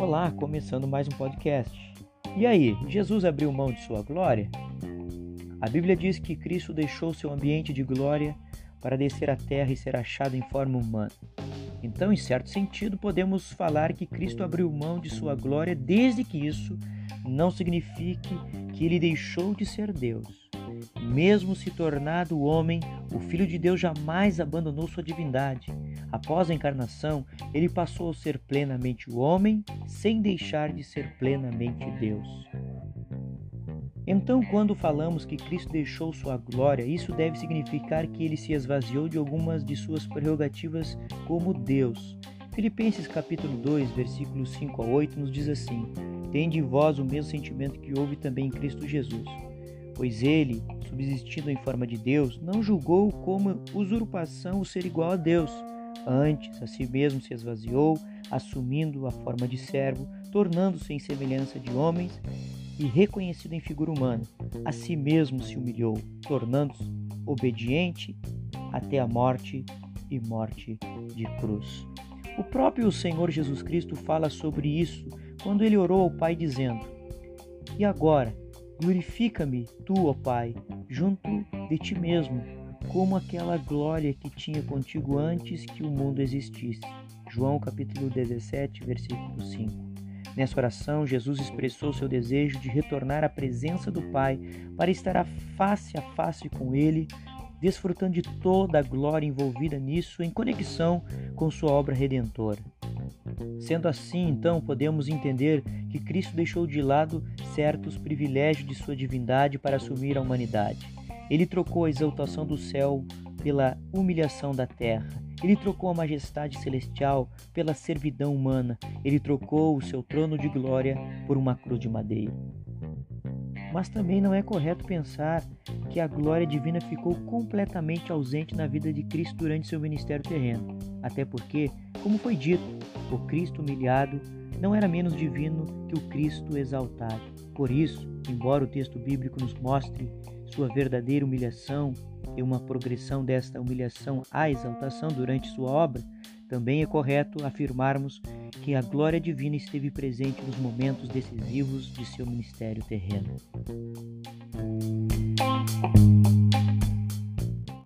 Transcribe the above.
Olá, começando mais um podcast. E aí, Jesus abriu mão de sua glória? A Bíblia diz que Cristo deixou seu ambiente de glória para descer à terra e ser achado em forma humana. Então, em certo sentido, podemos falar que Cristo abriu mão de sua glória, desde que isso não signifique que ele deixou de ser Deus. Mesmo se tornado homem, o Filho de Deus jamais abandonou sua divindade. Após a encarnação, ele passou a ser plenamente homem, sem deixar de ser plenamente Deus. Então, quando falamos que Cristo deixou sua glória, isso deve significar que ele se esvaziou de algumas de suas prerrogativas como Deus. Filipenses capítulo 2, versículos 5 a 8 nos diz assim: Tende em vós o mesmo sentimento que houve também em Cristo Jesus pois ele, subsistindo em forma de Deus, não julgou como usurpação o ser igual a Deus. Antes, a si mesmo se esvaziou, assumindo a forma de servo, tornando-se em semelhança de homens e reconhecido em figura humana. A si mesmo se humilhou, tornando-se obediente até a morte e morte de cruz. O próprio Senhor Jesus Cristo fala sobre isso quando ele orou ao Pai, dizendo: E agora, Glorifica-me, tu, ó Pai, junto de ti mesmo, como aquela glória que tinha contigo antes que o mundo existisse. João capítulo 17, versículo 5. Nessa oração, Jesus expressou seu desejo de retornar à presença do Pai para estar face a face com Ele, desfrutando de toda a glória envolvida nisso em conexão com sua obra redentora. Sendo assim, então, podemos entender que Cristo deixou de lado certos privilégios de sua divindade para assumir a humanidade. Ele trocou a exaltação do céu pela humilhação da terra. Ele trocou a majestade celestial pela servidão humana. Ele trocou o seu trono de glória por uma cruz de madeira. Mas também não é correto pensar que a glória divina ficou completamente ausente na vida de Cristo durante seu ministério terreno. Até porque, como foi dito, o Cristo humilhado não era menos divino que o Cristo exaltado. Por isso, embora o texto bíblico nos mostre sua verdadeira humilhação e uma progressão desta humilhação à exaltação durante sua obra, também é correto afirmarmos que a glória divina esteve presente nos momentos decisivos de seu ministério terreno.